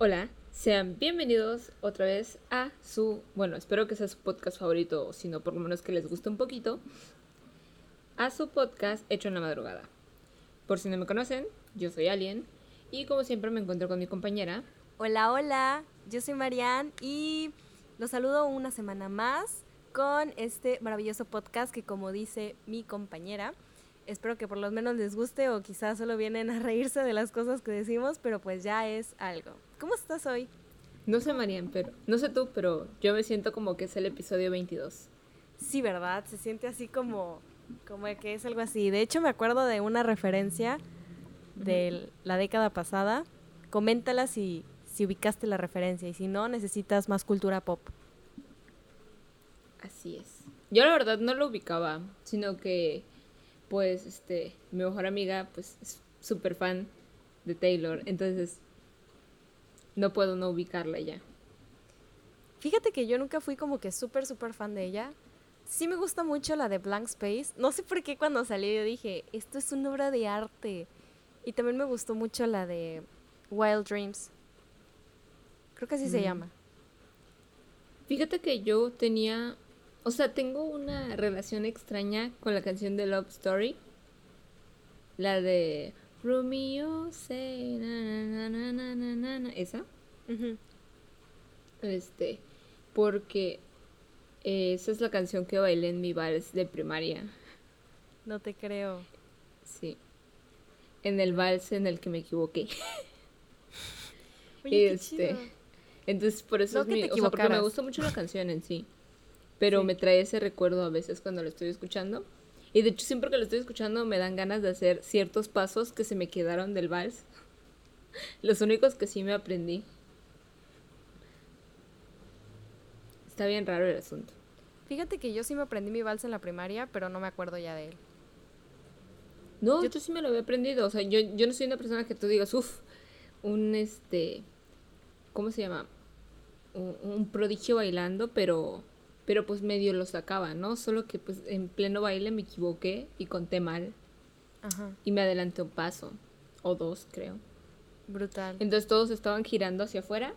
Hola, sean bienvenidos otra vez a su, bueno, espero que sea su podcast favorito, si no por lo menos que les guste un poquito, a su podcast hecho en la madrugada. Por si no me conocen, yo soy Alien y como siempre me encuentro con mi compañera. Hola, hola, yo soy Marianne y los saludo una semana más con este maravilloso podcast que como dice mi compañera, espero que por lo menos les guste o quizás solo vienen a reírse de las cosas que decimos, pero pues ya es algo. ¿Cómo estás hoy? No sé, Marian, pero no sé tú, pero yo me siento como que es el episodio 22. Sí, ¿verdad? Se siente así como como que es algo así. De hecho, me acuerdo de una referencia de la década pasada. Coméntala si, si ubicaste la referencia y si no, necesitas más cultura pop. Así es. Yo la verdad no lo ubicaba, sino que pues este, mi mejor amiga pues es súper fan de Taylor, entonces no puedo no ubicarla ya. Fíjate que yo nunca fui como que súper, súper fan de ella. Sí me gusta mucho la de Blank Space. No sé por qué cuando salió yo dije, esto es una obra de arte. Y también me gustó mucho la de Wild Dreams. Creo que así se mm. llama. Fíjate que yo tenía o sea, tengo una relación extraña con la canción de Love Story. La de Romeo say na, na, na, na esa. Este, porque esa es la canción que bailé en mi vals de primaria. No te creo. Sí. En el vals en el que me equivoqué. Oye, este, entonces por eso es mi, o sea, porque me gusta mucho la canción en sí pero me trae ese recuerdo a veces cuando lo estoy escuchando. Y de hecho siempre que lo estoy escuchando me dan ganas de hacer ciertos pasos que se me quedaron del vals. Los únicos que sí me aprendí. Está bien raro el asunto. Fíjate que yo sí me aprendí mi vals en la primaria, pero no me acuerdo ya de él. No, yo sí me lo había aprendido. O sea, yo, yo no soy una persona que tú digas, uff, un este. ¿Cómo se llama? un prodigio bailando, pero pero pues medio lo sacaba, ¿no? Solo que pues en pleno baile me equivoqué y conté mal. Ajá. Y me adelanté un paso, o dos creo. Brutal. Entonces todos estaban girando hacia afuera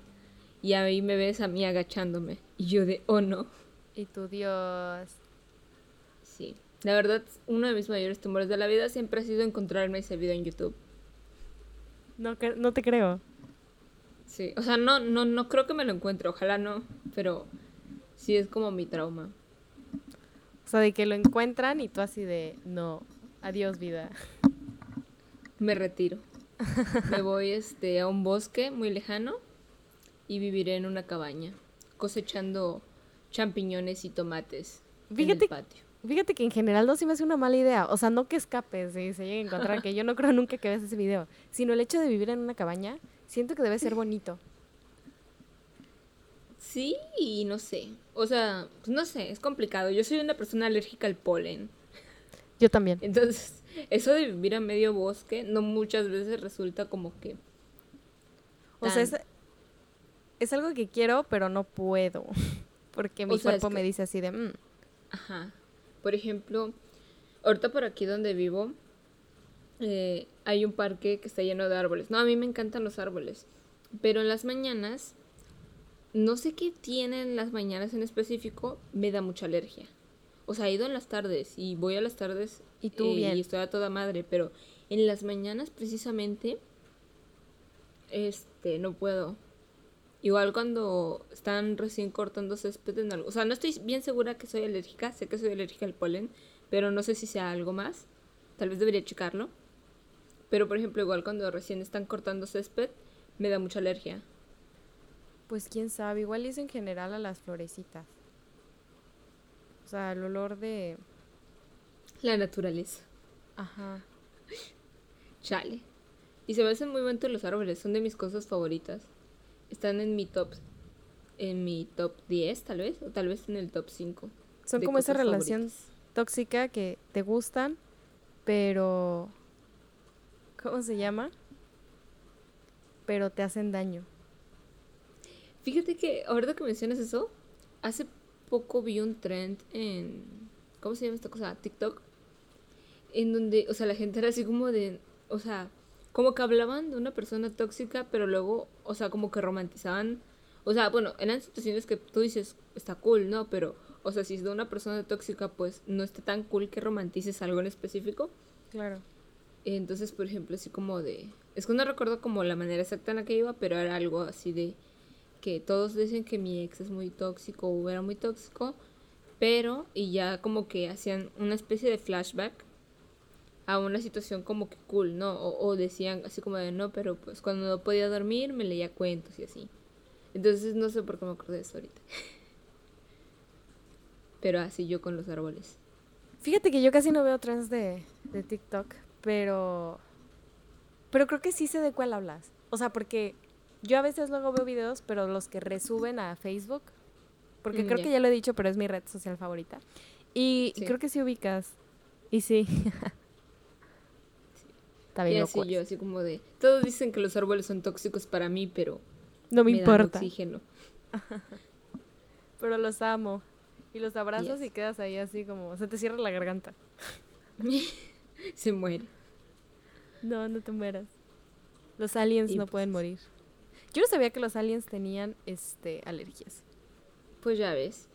y ahí me ves a mí agachándome. Y yo de, oh no. Y tu Dios. Sí. La verdad, uno de mis mayores temores de la vida siempre ha sido encontrarme ese video en YouTube. No, no te creo. Sí, o sea, no, no, no creo que me lo encuentre, ojalá no, pero sí es como mi trauma. O sea, de que lo encuentran y tú así de, no, adiós vida. Me retiro. Me voy este, a un bosque muy lejano y viviré en una cabaña, cosechando champiñones y tomates fíjate, en el patio. Fíjate que en general no se me hace una mala idea. O sea, no que escapes y se llegue a encontrar, que yo no creo nunca que veas ese video, sino el hecho de vivir en una cabaña, siento que debe ser bonito. Sí, y no sé. O sea, pues no sé, es complicado. Yo soy una persona alérgica al polen. Yo también. Entonces, eso de vivir a medio bosque no muchas veces resulta como que... O sea, es, algo que quiero, pero no puedo. Porque mi cuerpo me dice así de... Mm". Ajá. Por ejemplo, ahorita por aquí donde vivo, eh, hay un parque que está lleno de árboles. No, a mí me encantan los árboles. Pero en las mañanas no sé qué tienen las mañanas en específico, me da mucha alergia. O sea, he ido en las tardes y voy a las tardes y tú eh, y estoy a toda madre, pero en las mañanas precisamente este no puedo. Igual cuando están recién cortando césped en algo. O sea, no estoy bien segura que soy alérgica, sé que soy alérgica al polen, pero no sé si sea algo más. Tal vez debería checarlo. Pero por ejemplo, igual cuando recién están cortando césped, me da mucha alergia. Pues quién sabe, igual es en general a las florecitas. O sea, el olor de... La naturaleza. Ajá. Chale. Y se me hacen muy bonitos los árboles, son de mis cosas favoritas. Están en mi top en mi top 10 tal vez, o tal vez en el top 5. Son como esa relación tóxica que te gustan, pero ¿cómo se llama? Pero te hacen daño. Fíjate que ahorita que mencionas eso, hace poco vi un trend en. ¿Cómo se llama esta cosa? TikTok. En donde, o sea, la gente era así como de. O sea, como que hablaban de una persona tóxica, pero luego, o sea, como que romantizaban. O sea, bueno, eran situaciones que tú dices, está cool, ¿no? Pero, o sea, si es de una persona tóxica, pues no está tan cool que romantices algo en específico. Claro. Entonces, por ejemplo, así como de... Es que no recuerdo como la manera exacta en la que iba, pero era algo así de que todos dicen que mi ex es muy tóxico o era muy tóxico, pero y ya como que hacían una especie de flashback a una situación como que cool, ¿no? O, decían así como de no, pero pues cuando no podía dormir me leía cuentos y así. Entonces no sé por qué me acordé de eso ahorita. pero así yo con los árboles. Fíjate que yo casi no veo trends de, de TikTok, pero. Pero creo que sí sé de cuál hablas. O sea, porque yo a veces luego veo videos, pero los que resuben a Facebook. Porque mm, creo que ya lo he dicho, pero es mi red social favorita. Y creo que sí ubicas. Y sí. Está bien. Y así yo, así como de. Todos dicen que los árboles son tóxicos para mí, pero. No me, importa. oxígeno. pero los amo. Y los abrazos y quedas ahí así como. Se te cierra la garganta. se muere. No, no te mueras. Los aliens no pueden pues morir. Yo no sabía que los aliens tenían este alergias. Pues ya ves.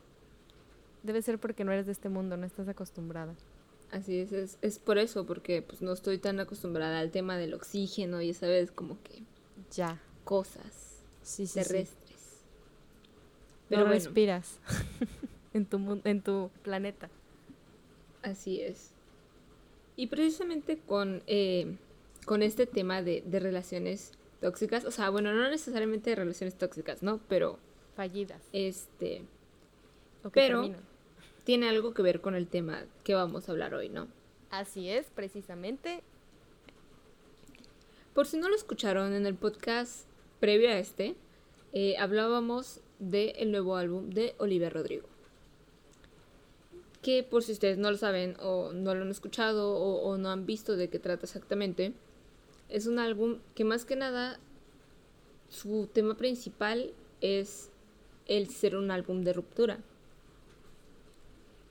Debe ser porque no eres de este mundo, no estás acostumbrada. Así es, es, es por eso, porque pues no estoy tan acostumbrada al tema del oxígeno y esa vez como que ya cosas sí, sí, terrestres. Pero no respiras en tu en tu planeta. Así es. Y precisamente con eh, con este tema de, de relaciones tóxicas, o sea, bueno, no necesariamente de relaciones tóxicas, ¿no? Pero fallidas. Este, pero tiene algo que ver con el tema que vamos a hablar hoy, ¿no? Así es, precisamente. Por si no lo escucharon en el podcast previo a este, eh, hablábamos del nuevo álbum de Olivia Rodrigo. Que por si ustedes no lo saben o no lo han escuchado o, o no han visto de qué trata exactamente, es un álbum que más que nada su tema principal es el ser un álbum de ruptura.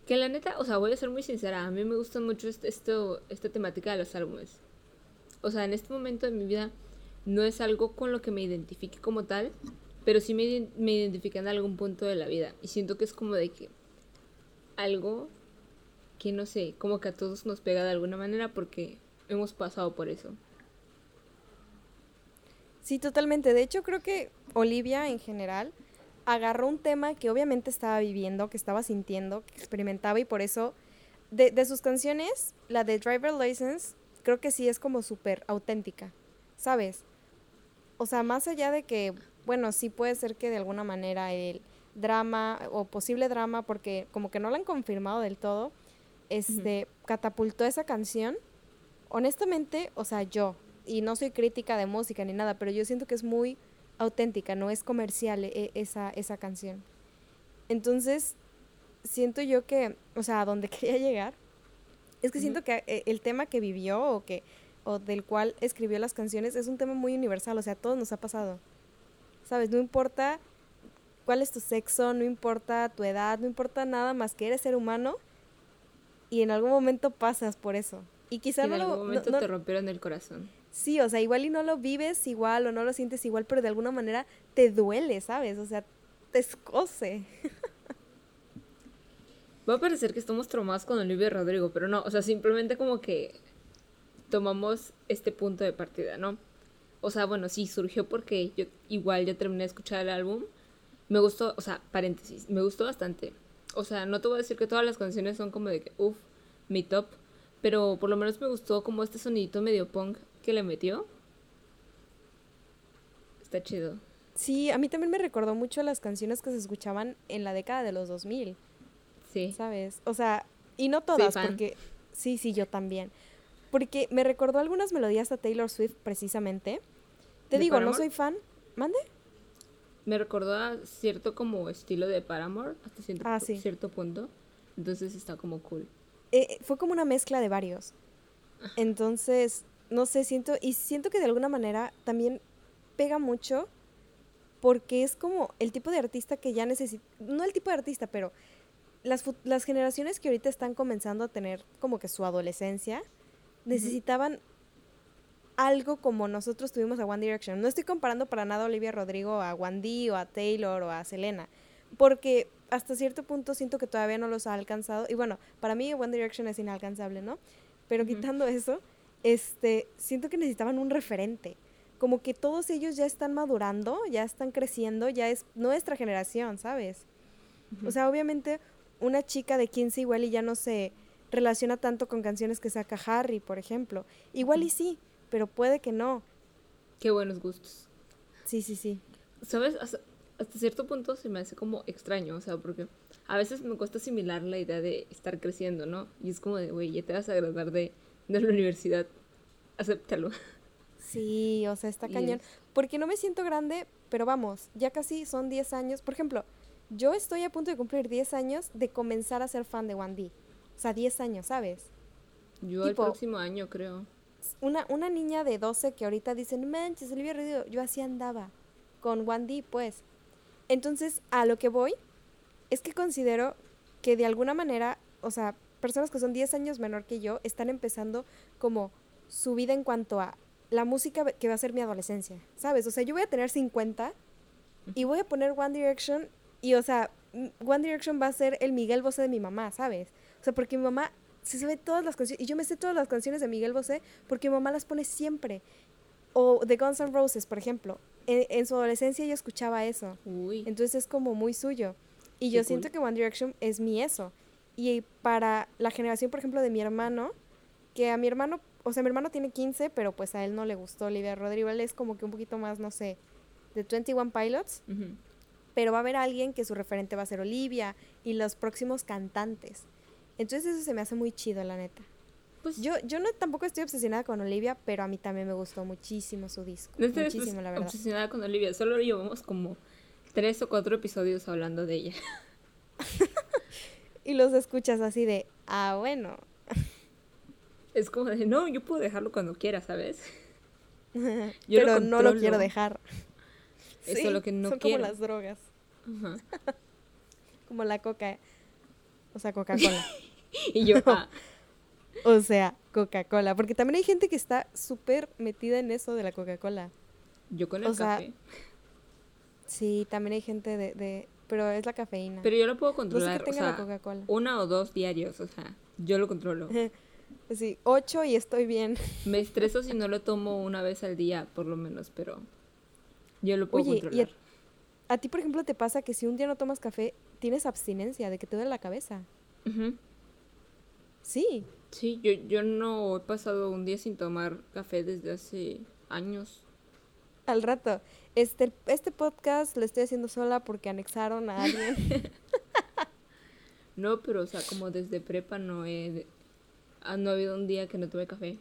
Que la neta, o sea, voy a ser muy sincera, a mí me gusta mucho este, esto, esta temática de los álbumes. O sea, en este momento de mi vida no es algo con lo que me identifique como tal, pero sí me, me identifica en algún punto de la vida. Y siento que es como de que algo que no sé, como que a todos nos pega de alguna manera porque hemos pasado por eso. Sí, totalmente. De hecho, creo que Olivia en general agarró un tema que obviamente estaba viviendo, que estaba sintiendo, que experimentaba y por eso de, sus canciones, la de Driver License, creo que sí es como súper auténtica, ¿sabes? O sea, más allá de que, bueno, sí puede ser que de alguna manera el drama o posible drama, porque como que no lo han confirmado del todo, este, catapultó esa canción. Honestamente, o sea, yo, y no soy crítica de música ni nada, pero yo siento que es muy auténtica, no es comercial e, esa, esa canción. Entonces, siento yo que, o sea, a donde quería llegar, es que siento que eh, el tema que vivió o que o del cual escribió las canciones es un tema muy universal, o sea, a todos nos ha pasado. ¿Sabes? No importa cuál es tu sexo, no importa tu edad, no importa nada más que eres ser humano y en algún momento pasas por eso. Y quizá en algún momento te rompieron el corazón. Sí, o sea, igual y no lo vives igual o no lo sientes igual, pero de alguna manera te duele, ¿sabes? O sea, te escoce. Va a parecer que estamos traumados con Olivia Rodrigo, pero no, o sea, simplemente como que tomamos este punto de partida, ¿no? O sea, bueno, sí, surgió porque yo igual ya terminé de escuchar el álbum. Me gustó, o sea, paréntesis, me gustó bastante. O sea, no te voy a decir que todas las canciones son como de que, uff, mi top, pero por lo menos me gustó como este sonidito medio punk que le metió. Está chido. Sí, a mí también me recordó mucho las canciones que se escuchaban en la década de los 2000. Sí. ¿Sabes? O sea, y no todas, porque sí, sí, yo también. Porque me recordó algunas melodías a Taylor Swift precisamente. Te digo, no soy fan. ¿Mande? Me recordó a cierto como estilo de Paramore hasta cierto, ah, cierto punto. Entonces está como cool. Eh, fue como una mezcla de varios. Entonces, no sé, siento, y siento que de alguna manera también pega mucho porque es como el tipo de artista que ya necesita, no el tipo de artista, pero las, las generaciones que ahorita están comenzando a tener como que su adolescencia, necesitaban algo como nosotros tuvimos a One Direction. No estoy comparando para nada a Olivia Rodrigo a Wendy o a Taylor o a Selena, porque hasta cierto punto siento que todavía no los ha alcanzado. Y bueno, para mí One Direction es inalcanzable, ¿no? Pero quitando eso, este, siento que necesitaban un referente. Como que todos ellos ya están madurando, ya están creciendo, ya es nuestra generación, ¿sabes? O sea, obviamente una chica de 15 igual y ya no se relaciona tanto con canciones que saca Harry, por ejemplo. Igual y sí, pero puede que no. Qué buenos gustos. Sí, sí, sí. ¿Sabes? Hasta, cierto punto se me hace como extraño, o sea, porque a veces me cuesta asimilar la idea de estar creciendo, ¿no? Y es como de, güey, ya te vas a graduar de, de la universidad, acéptalo. Sí, o sea, está cañón. Porque no me siento grande, pero vamos, ya casi son 10 años. Por ejemplo, yo estoy a punto de cumplir 10 años de comenzar a ser fan de 1D. O sea, 10 años, ¿sabes? Yo el próximo año, creo. Una, una niña de 12 que ahorita dicen, manches, Olivia Rodrigo, yo así andaba. Con 1D, pues. Entonces, a lo que voy es que considero que de alguna manera, o sea, personas que son 10 años menor que yo están empezando como su vida en cuanto a la música que va a ser mi adolescencia, ¿sabes? O sea, yo voy a tener 50 y voy a poner One Direction y, o sea, One Direction va a ser el Miguel Bosé de mi mamá, ¿sabes? O sea, porque mi mamá se sabe todas las canciones, y yo me sé todas las canciones de Miguel Bosé porque mi mamá las pone siempre. O de Guns N' Roses, por ejemplo. En, su adolescencia ella escuchaba eso. Entonces es como muy suyo. Y yo siento que One Direction es mi eso. Y para la generación, por ejemplo, de mi hermano, que a mi hermano, o sea, mi hermano tiene 15, pero pues a él no le gustó Olivia Rodrigo. Él es como que un poquito más, no sé, de 21 Pilots pero va a haber alguien que su referente va a ser Olivia y los próximos cantantes. Entonces eso se me hace muy chido, la neta. Pues yo, yo no tampoco estoy obsesionada con Olivia, pero a mí también me gustó muchísimo su disco. No estoy muchísimo, la verdad. obsesionada con Olivia, solo llevamos como tres o cuatro episodios hablando de ella. y los escuchas así de, ah, bueno. Es como de, no, yo puedo dejarlo cuando quiera, ¿sabes? pero no lo quiero dejar. Eso es lo que no son como las drogas. como la coca. O sea, Coca-Cola. y yo, ah. O sea, Coca-Cola. Porque también hay gente que está súper metida en eso de la Coca-Cola. Yo con el café. sí, también hay gente de, Pero es la cafeína. Pero yo lo puedo controlar. o sea, una o dos diarios, o sea, yo lo controlo. sí, ocho y estoy bien. Me estreso si no lo tomo una vez al día, por lo menos, pero yo lo puedo controlar. a, ti, por ejemplo, te pasa que si un día no tomas café, tienes abstinencia de que te duele la cabeza. Sí. Sí, yo, yo no he pasado un día sin tomar café desde hace años. Al rato. Este, este podcast lo estoy haciendo sola porque anexaron a alguien. no, pero o sea, como desde prepa no he... Ah, no ha habido un día que no tome café.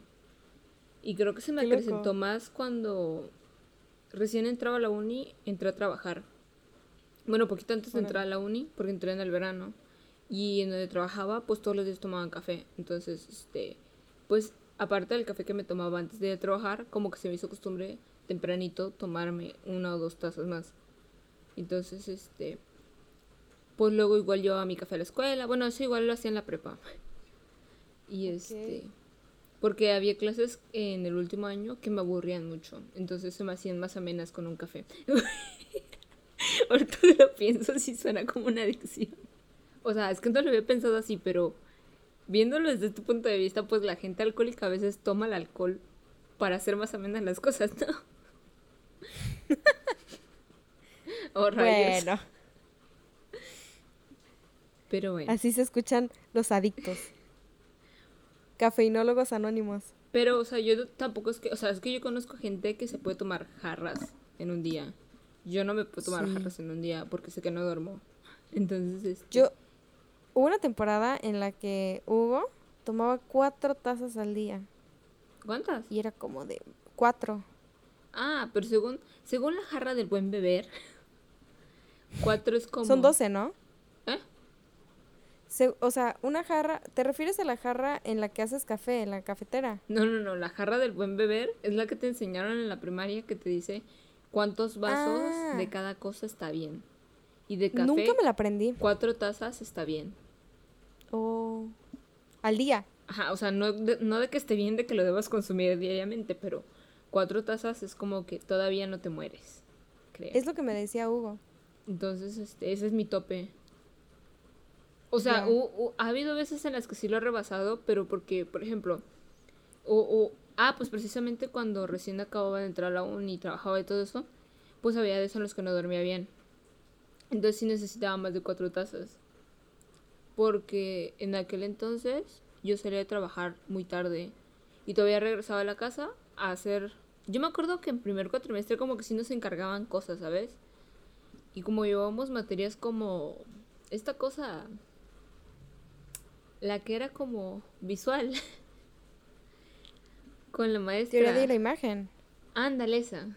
Y creo que se me acrecentó más cuando recién entraba a la uni, entré a trabajar. Bueno, poquito antes de entrar a la uni, porque entré en el verano. Y en donde trabajaba, pues todos los días tomaban café. Entonces, este, pues aparte del café que me tomaba antes de trabajar, como que se me hizo costumbre tempranito tomarme una o dos tazas más. Entonces, este, pues luego igual yo a mi café a la escuela. Bueno, eso igual lo hacía en la prepa. Y este, porque había clases en el último año que me aburrían mucho. Entonces se me hacían más amenas con un café. Ahorita lo pienso, sí suena como una adicción. O sea, es que no lo había pensado así, pero viéndolo desde tu punto de vista, pues la gente alcohólica a veces toma el alcohol para hacer más amenas las cosas, ¿no? Oh, Bueno. Pero bueno. Así se escuchan los adictos. Cafeinólogos anónimos. Pero, o sea, yo tampoco es que, o sea, es que yo conozco gente que se puede tomar jarras en un día. Yo no me puedo tomar jarras en un día porque sé que no duermo. Entonces, este... yo hubo una temporada en la que Hugo tomaba cuatro tazas al día. ¿Cuántas? Y era como de cuatro. Ah, pero según, según la jarra del buen beber, cuatro es como... Son doce, ¿no? o sea, una jarra, ¿te refieres a la jarra en la que haces café, en la cafetera? No, no, no, la jarra del buen beber es la que te enseñaron en la primaria que te dice cuántos vasos de ah. cada cosa está bien. Y de café. Nunca me la aprendí. Cuatro tazas está bien. Oh. Al día. Ajá, o sea, no de, no de que esté bien de que lo debas consumir diariamente, pero cuatro tazas es como que todavía no te mueres, creo. Es lo que me decía Hugo. Entonces, este, ese es mi tope. O sea, hu- hu- ha habido veces en las que sí lo he rebasado, pero porque, por ejemplo, o, o- ah, pues precisamente cuando recién acababa de entrar a la uni y trabajaba y todo eso, pues había días en los que no dormía bien. Entonces sí necesitaba más de cuatro tazas. Porque en aquel entonces yo salía de trabajar muy tarde y todavía regresaba a la casa a hacer... Yo me acuerdo que en primer cuatrimestre como que sí nos encargaban cosas, ¿sabes? Y como llevábamos materias como esta cosa, la que era como visual, con la maestra. Teoría de la imagen. Ándale esa.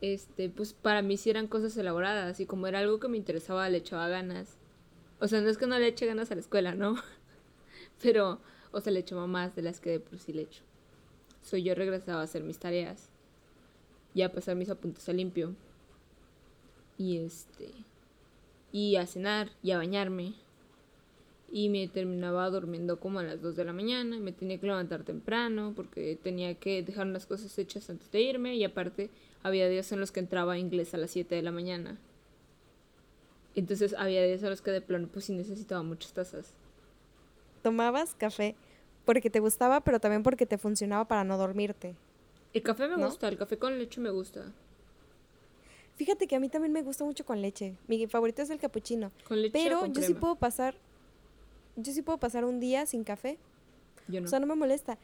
Este, pues para mí sí eran cosas elaboradas y como era algo que me interesaba le echaba ganas. O sea, no es que no le eche ganas a la escuela, ¿no? Pero, o sea, le echaba más de las que de por sí le echo. Soy yo regresaba a hacer mis tareas y a pasar mis apuntes a limpio. Y este, y a cenar y a bañarme. Y me terminaba durmiendo como a las 2 de la mañana. Me tenía que levantar temprano porque tenía que dejar unas cosas hechas antes de irme. Y aparte, había días en los que entraba inglés a las 7 de la mañana. Entonces, había días en los que de plano, pues sí necesitaba muchas tazas. Tomabas café porque te gustaba, pero también porque te funcionaba para no dormirte. El café me ¿No? gusta, el café con leche me gusta. Fíjate que a mí también me gusta mucho con leche. Mi favorito es el capuchino. Con leche o Pero con yo sí puedo pasar. Yo sí puedo pasar un día sin café. Yo no. O sea, no me molesta.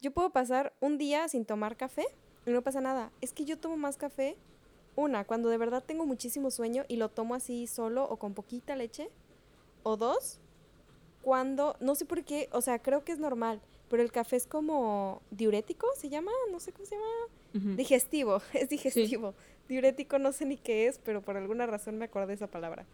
Yo puedo pasar un día sin tomar café y no pasa nada. Es que yo tomo más café. Una, cuando de verdad tengo muchísimo sueño y lo tomo así solo o con poquita leche. O dos, cuando, no sé por qué, o sea, creo que es normal, pero el café es como diurético, ¿se llama? No sé cómo se llama. Digestivo, es digestivo. Diurético no sé ni qué es, pero por alguna razón me acordé de esa palabra.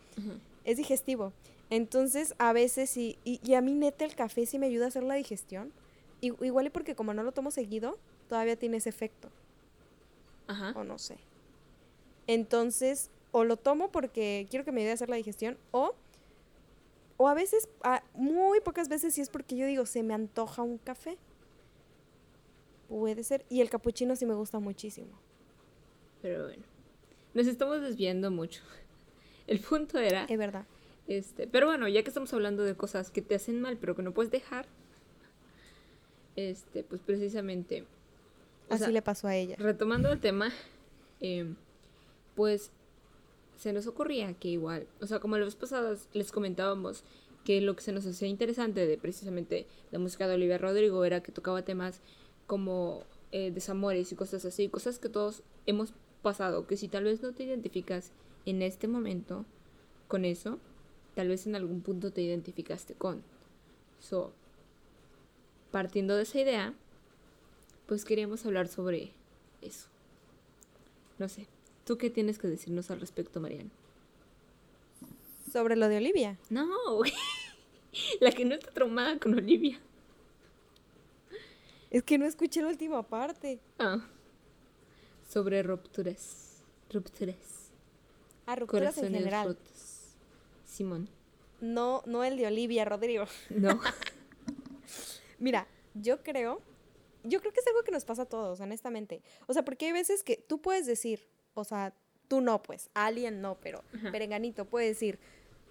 Es digestivo. Entonces, a veces sí, y, y a mí neta el café sí me ayuda a hacer la digestión. Igual y porque como no lo tomo seguido, todavía tiene ese efecto, Ajá. o no sé. Entonces, o lo tomo porque quiero que me ayude a hacer la digestión, o, o a veces, a- muy pocas veces sí es porque yo digo, se me antoja un café. Puede ser. Y el capuchino sí me gusta muchísimo. Pero bueno. Nos estamos desviando mucho. El punto era. Es verdad. Este, pero bueno, ya que estamos hablando de cosas que te hacen mal, pero que no puedes dejar. Este, pues precisamente. Así sea, le pasó a ella. Retomando el tema, em, pues se nos ocurría que igual, o sea, como las vez les comentábamos que lo que se nos hacía interesante de precisamente la música de Olivia Rodrigo era que tocaba temas como eh, desamores y cosas así, cosas que todos hemos pasado, que si tal vez no te identificas en este momento con eso, tal vez en algún punto te identificaste con. So, partiendo de esa idea, pues queríamos hablar sobre eso. No sé, ¿tú qué tienes que decirnos al respecto, Mariana? Sobre lo de Olivia. No, güey. La que no está traumada con Olivia. Es que no escuché la última parte. Ah. Sobre rupturas. Rupturas. A rupturas en Corazones general. rotos. Simón. No, no el de Olivia Rodrigo. No. Mira, yo creo, yo creo que es algo que nos pasa a todos, honestamente. O sea, porque hay veces que tú puedes decir, o sea, tú no, pues, alguien no, pero Ajá. Perenganito puede decir,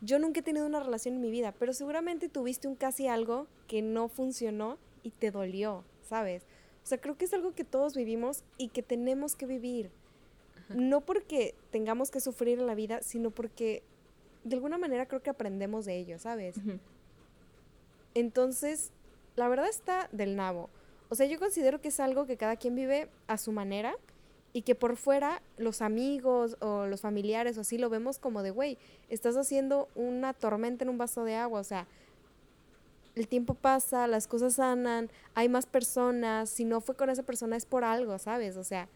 yo nunca he tenido una relación en mi vida, pero seguramente tuviste un casi algo que no funcionó y te dolió, ¿sabes? O sea, creo que es algo que todos vivimos y que tenemos que vivir. No porque tengamos que sufrir en la vida, sino porque de alguna manera creo que aprendemos de ello, ¿sabes? Entonces, la verdad está del nabo. O sea, yo considero que es algo que cada quien vive a su manera y que por fuera los amigos o los familiares o así lo vemos como de, güey, estás haciendo una tormenta en un vaso de agua. O sea, el tiempo pasa, las cosas sanan, hay más personas, si no fue con esa persona es por algo, ¿sabes? O sea,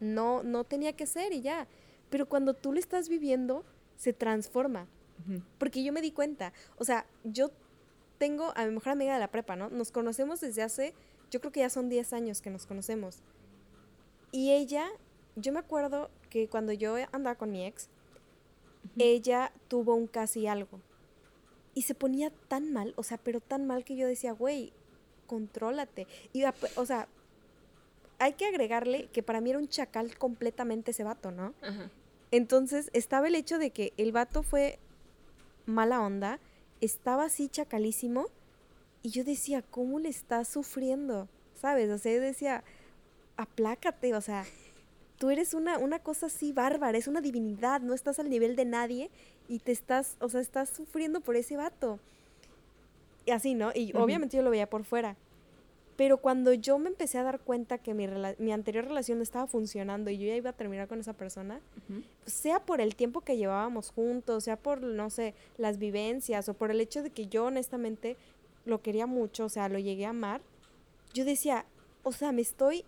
no, no tenía que ser y ya. Pero cuando tú lo estás viviendo, se transforma. Porque yo me di cuenta, o sea, yo tengo a mi mejor amiga de la prepa, ¿no? Nos conocemos desde hace, yo creo que ya son 10 años que nos conocemos. Y ella, yo me acuerdo que cuando yo andaba con mi ex, ella tuvo un casi algo. Y se ponía tan mal, o sea, pero tan mal que yo decía, güey, contrólate. Y, ap- o sea, hay que agregarle que para mí era un chacal completamente ese vato, ¿no? Ajá. Entonces estaba el hecho de que el vato fue mala onda, estaba así chacalísimo y yo decía, ¿cómo le estás sufriendo? ¿Sabes? O sea, yo decía, aplácate, o sea, tú eres una, una cosa así bárbara, es una divinidad, no estás al nivel de nadie y te estás, o sea, estás sufriendo por ese vato. Y así, ¿no? Y obviamente yo lo veía por fuera. Pero cuando yo me empecé a dar cuenta que mi, rela- mi anterior relación no estaba funcionando y yo ya iba a terminar con esa persona, Ujú. sea por el tiempo que llevábamos juntos, sea por, no sé, las vivencias o por el hecho de que yo honestamente lo quería mucho, o sea, lo llegué a amar, yo decía, o sea, me estoy...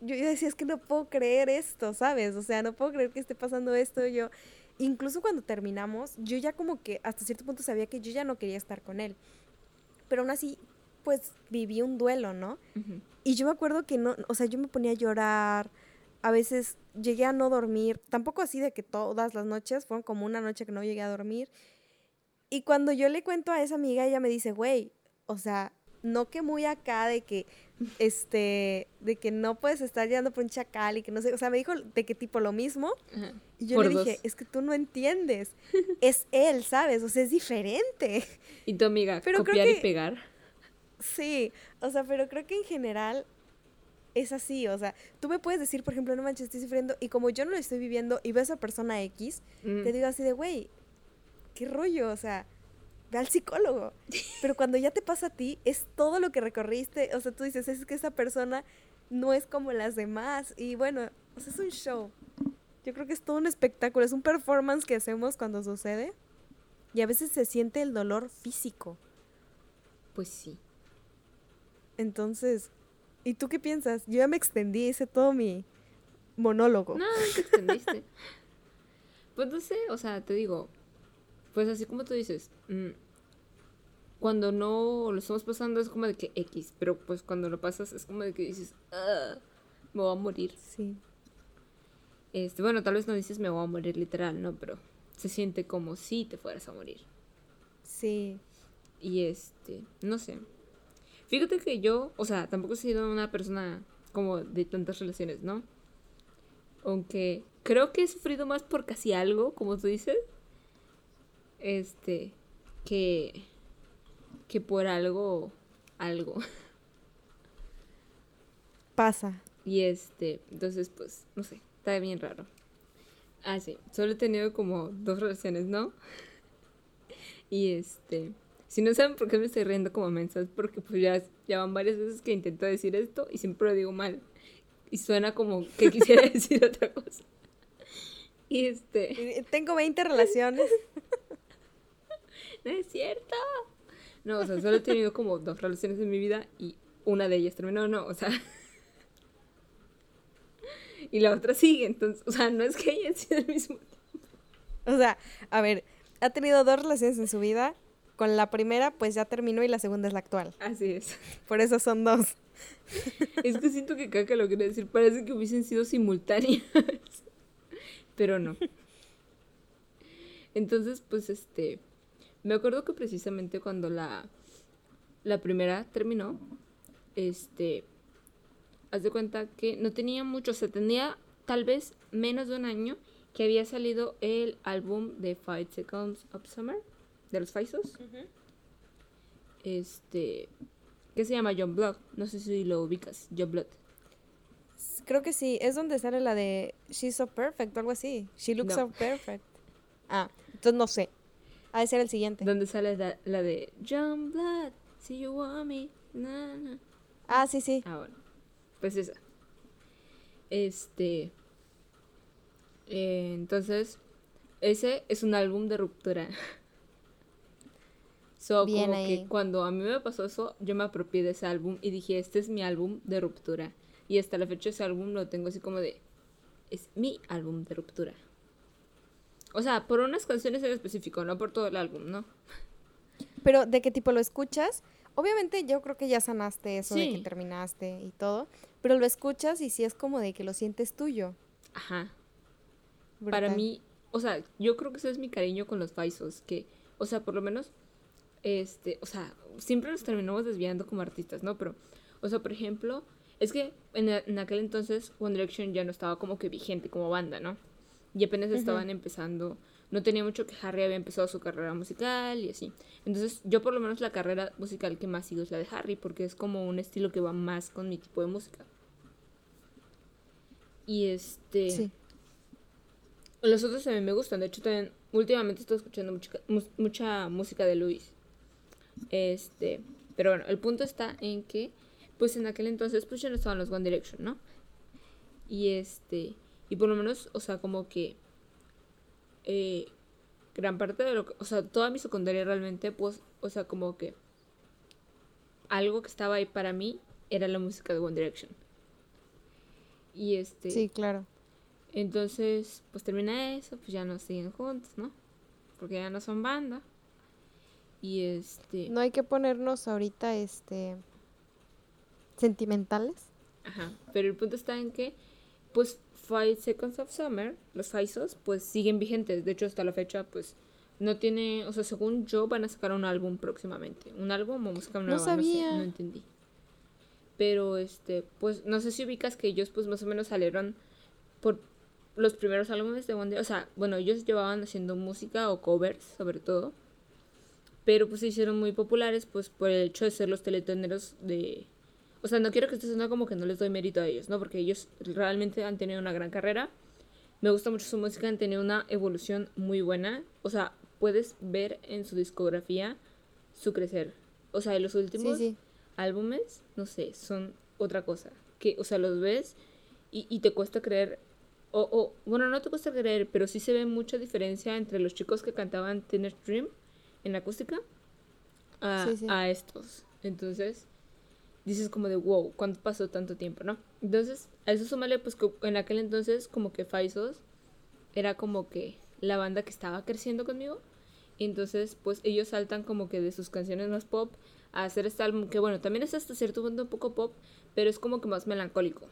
Yo, yo decía, es que no puedo creer esto, ¿sabes? O sea, no puedo creer que esté pasando esto. Yo, incluso cuando terminamos, yo ya como que hasta cierto punto sabía que yo ya no quería estar con él. Pero aún así, pues viví un duelo, ¿no? Y yo me acuerdo que no, o sea, yo me ponía a llorar, a veces llegué a no dormir, tampoco así de que todas las noches, fueron como una noche que no llegué a dormir. Y cuando yo le cuento a esa amiga, ella me dice, güey, o sea, no que muy acá de que, este, de que no puedes estar llorando por un chacal y que no sé, o sea, me dijo de que tipo lo mismo. Ajá. Y yo Por le dije, dos. es que tú no entiendes, es él, ¿sabes? O sea, es diferente. Y tu amiga, Pero creo copiar y que- pegar. Sí, o sea, pero creo que en general es así, o sea, tú me puedes decir, por ejemplo, no manches, estoy sufriendo, y como yo no lo estoy viviendo y veo a esa persona X, Mm. te digo así de, güey, qué rollo, o sea, ve al psicólogo. Pero cuando ya te pasa a ti, es todo lo que recorriste, o sea, tú dices, es que esa persona no es como las demás, y bueno, o sea, es un show. Yo creo que es todo un espectáculo, es un performance que hacemos cuando sucede, y a veces se siente el dolor físico. Pues sí. Entonces, ¿y tú qué piensas? Yo ya me extendí, hice todo mi monólogo. No, te extendiste. pues no sé, o sea, te digo, pues así como tú dices, mm, cuando no lo estamos pasando es como de que X, pero pues cuando lo pasas es como de que dices, "Ah, me voy a morir. Sí. Este, bueno, tal vez no dices me voy a morir literal, ¿no? Pero se siente como si te fueras a morir. Sí. Y este, no sé. Fíjate que yo, o sea, tampoco he sido una persona como de tantas relaciones, ¿no? Aunque creo que he sufrido más por casi algo, como tú dices. Este, que que por algo algo. Pasa. Y este, entonces pues, no sé, está bien raro. Ah, sí, solo he tenido como dos relaciones, ¿no? Y este, si no saben por qué me estoy riendo como mensas, porque pues ya, ya van varias veces que intento decir esto y siempre lo digo mal. Y suena como que quisiera decir otra cosa. Y este, Tengo 20 relaciones. no es cierto. No, o sea, solo he tenido como dos relaciones en mi vida y una de ellas terminó, no, o sea. Y la otra sigue, entonces, o sea, no es que hayan sido el mismo O sea, a ver, ha tenido dos relaciones en su vida. Con la primera, pues ya terminó y la segunda es la actual. Así es. Por eso son dos. Es que siento que caca lo quería decir. Parece que hubiesen sido simultáneas. Pero no. Entonces, pues este. Me acuerdo que precisamente cuando la. La primera terminó. Este. Haz de cuenta que no tenía mucho. O sea, tenía tal vez menos de un año que había salido el álbum de Five Seconds of Summer. De los Faisos. Este. Que se llama John Blood. No sé si lo ubicas. John Blood. Creo que sí. Es donde sale la de She's so perfect o algo así. She looks No. so perfect. Ah, entonces no sé. Ha de ser el siguiente. Donde sale la, la de John Blood. See you want me. Na, na. Ah, sí, sí. Ah, bueno. Pues esa. Este. eh, entonces. Ese es un álbum de ruptura. So, Bien como ahí. que cuando a mí me pasó eso, yo me apropié de ese álbum y dije, este es mi álbum de ruptura. Y hasta la fecha ese álbum lo tengo así como de, es mi álbum de ruptura. O sea, por unas canciones en específico, no por todo el álbum, ¿no? Pero de qué tipo lo escuchas. Obviamente yo creo que ya sanaste eso de que terminaste y todo. Pero lo escuchas y sí es como de que lo sientes tuyo. Ajá. Para mí, o sea, yo creo que ese es mi cariño con los Faisos, que, o sea, por lo menos, este, o sea, siempre nos terminamos desviando como artistas, ¿no? Pero, o sea, por ejemplo, Es que en, en, aquel entonces One Direction ya no estaba como que vigente como banda, ¿no? Y apenas estaban empezando. No tenía mucho que Harry había empezado su carrera musical y así. Entonces, yo por lo menos la carrera musical que más sigo es la de Harry, porque es como un estilo que va más con mi tipo de música. Y este. Sí. Los otros también me gustan. De hecho, también últimamente estoy escuchando mucha, mucha música de Luis. Este. Pero bueno, el punto está en que, pues en aquel entonces, pues ya no estaban los One Direction, ¿no? Y este. Y por lo menos, o sea, como que. Eh, gran parte de lo que. O sea, toda mi secundaria realmente, pues, o sea, como que. Algo que estaba ahí para mí era la música de One Direction. Y este. Sí, claro. Entonces, pues termina eso, pues ya no siguen juntos, ¿no? Porque ya no son banda. Y este. No hay que ponernos ahorita, este. sentimentales. Ajá. Pero el punto está en que, pues, Five Seconds of Summer, los Faisos, pues siguen vigentes. De hecho, hasta la fecha, pues, no tiene. O sea, según yo, van a sacar un álbum próximamente. ¿Un álbum o música nueva? No sabía. no entendí. Pero, este, pues, no sé si ubicas que ellos, pues, más o menos salieron por los primeros álbumes de One O sea, bueno, ellos llevaban haciendo música o covers, sobre todo. Pero pues se hicieron muy populares, pues por el hecho de ser los teleteneros de. O sea, no quiero que esto suene como que no les doy mérito a ellos, ¿no? Porque ellos realmente han tenido una gran carrera. Me gusta mucho su música, han tenido una evolución muy buena. O sea, puedes ver en su discografía su crecer. O sea, en los últimos álbumes, no sé, son otra cosa. Que, o sea, los ves y, y te cuesta creer o, o, bueno, no te cuesta creer, pero sí se ve mucha diferencia entre los chicos que cantaban Teenage Dream en acústica a, a estos. Entonces, dices como de, wow, ¿cuánto pasó tanto tiempo, no? Entonces, a eso súmale, pues que en aquel entonces, como que Faisos era como que la banda que estaba creciendo conmigo. Y entonces, pues ellos saltan como que de sus canciones más pop a hacer este álbum, que bueno, también es hasta cierto punto un poco pop, pero es como que más melancólico.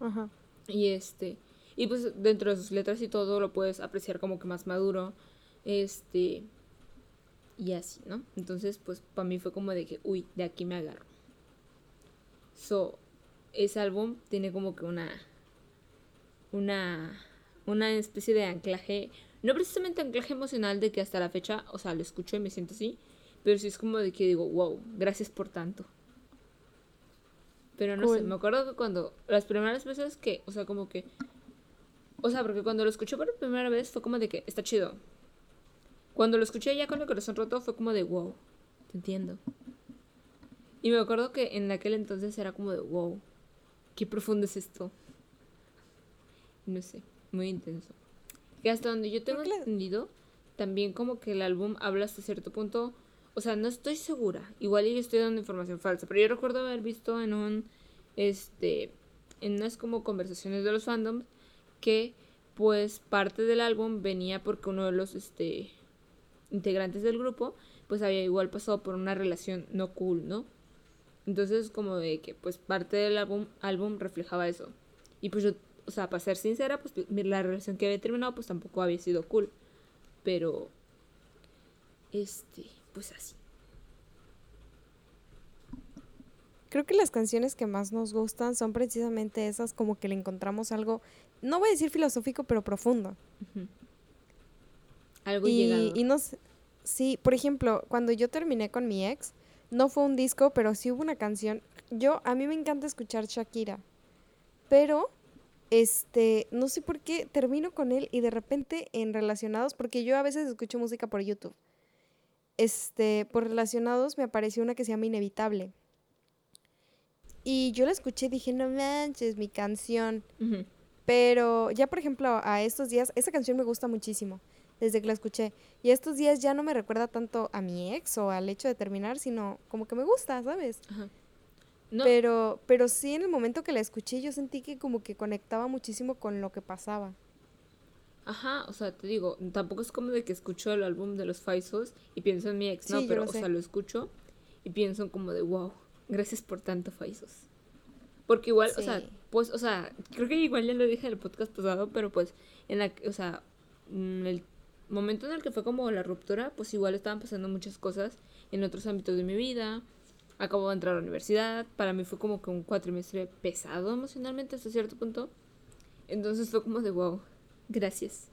Ajá. Y este, y pues dentro de sus letras y todo lo puedes apreciar como que más maduro. Este, y así, ¿no? Entonces, pues para mí fue como de que, uy, de aquí me agarro. So, ese álbum tiene como que una, una, una especie de anclaje, no precisamente anclaje emocional de que hasta la fecha, o sea, lo escucho y me siento así, pero sí es como de que digo, wow, gracias por tanto. Pero no sé, me acuerdo que cuando las primeras veces que, o sea, como que... O sea, porque cuando lo escuché por primera vez fue como de que está chido. Cuando lo escuché ya con el corazón roto fue como de wow, te entiendo. Y me acuerdo que en aquel entonces era como de wow, qué profundo es esto. No sé, muy intenso. Y hasta donde yo tengo entendido, también como que el álbum habla hasta cierto punto o sea, no estoy segura. Igual yo estoy dando información falsa. Pero yo recuerdo haber visto en un. Este. En unas como conversaciones de los fandoms. Que pues parte del álbum venía porque uno de los este integrantes del grupo pues había igual pasado por una relación no cool, ¿no? Entonces como de que pues parte del álbum, álbum reflejaba eso. Y pues yo, o sea, para ser sincera, pues la relación que había terminado pues tampoco había sido cool. Pero este pues así. Creo que las canciones que más nos gustan son precisamente esas como que le encontramos algo, no voy a decir filosófico, pero profundo. Algo y, llegado. Y no sí, por ejemplo, cuando yo terminé con mi ex, no fue un disco, pero sí hubo una canción. Yo, a mí me encanta escuchar Shakira, pero, este, no sé por qué termino con él y de repente en relacionados, porque yo a veces escucho música por YouTube este, por relacionados me apareció una que se llama Inevitable. Y yo la escuché y dije, no manches, mi canción. Pero ya, por ejemplo, a estos días, esa canción me gusta muchísimo desde que la escuché. Y estos días ya no me recuerda tanto a mi ex o al hecho de terminar, sino como que me gusta, ¿sabes? Pero, pero sí, en el momento que la escuché, yo sentí que como que conectaba muchísimo con lo que pasaba. Ajá, o sea, te digo, tampoco es como de que escucho el álbum de los Faisos y pienso en mi ex, no, pero, o sea, lo escucho y pienso como de, wow, gracias por tanto, Faisos. Porque igual, o sea, pues, o sea, creo que igual ya lo dije en el podcast pasado, pero pues, en la, o sea, en el momento en el que fue como la ruptura, pues igual estaban pasando muchas cosas en otros ámbitos de mi vida. acabo de entrar a la universidad, para mí fue como que un cuatrimestre pesado emocionalmente hasta cierto punto. Entonces fue como de wow, gracias.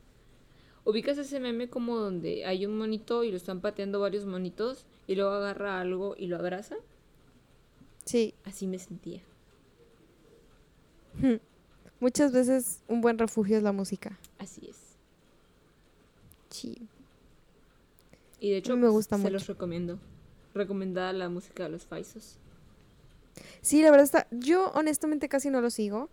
¿Ubicas ese meme como donde hay un monito y lo están pateando varios monitos y luego agarra algo y lo abraza? Sí. Así me sentía. Muchas veces un buen refugio es la música. Así es. Sí. Y de hecho, me gusta se mucho. los recomiendo. Recomendada la música de los Faisos. Sí, la verdad está. Yo honestamente casi no lo sigo.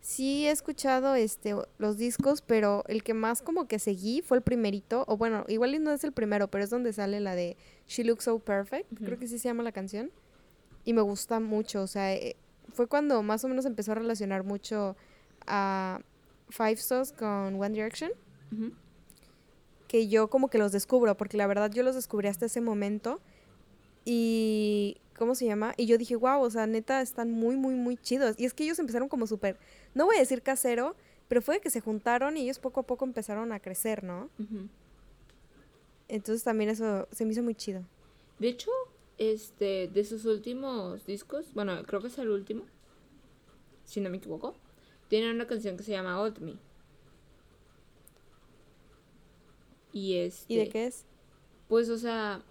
Sí he escuchado este los discos, pero el que más como que seguí fue el primerito. O bueno, igual no es el primero, pero es donde sale la de She Looks So Perfect. Creo que sí se llama la canción. Y me gusta mucho. O sea, eh, fue cuando más o menos empezó a relacionar mucho a Five Sauce con One Direction. Que yo como que los descubro, porque la verdad yo los descubrí hasta ese momento. Y, ¿cómo se llama? Y yo dije, wow, o sea, neta, están muy, muy, muy chidos. Y es que ellos empezaron como súper, no voy a decir casero, pero fue de que se juntaron y ellos poco a poco empezaron a crecer, ¿no? Entonces también eso se me hizo muy chido. De hecho, este, de sus últimos discos, bueno, creo que es el último, si no me equivoco, tienen una canción que se llama Old Me. Y este, ¿Y de qué es? pues, o sea,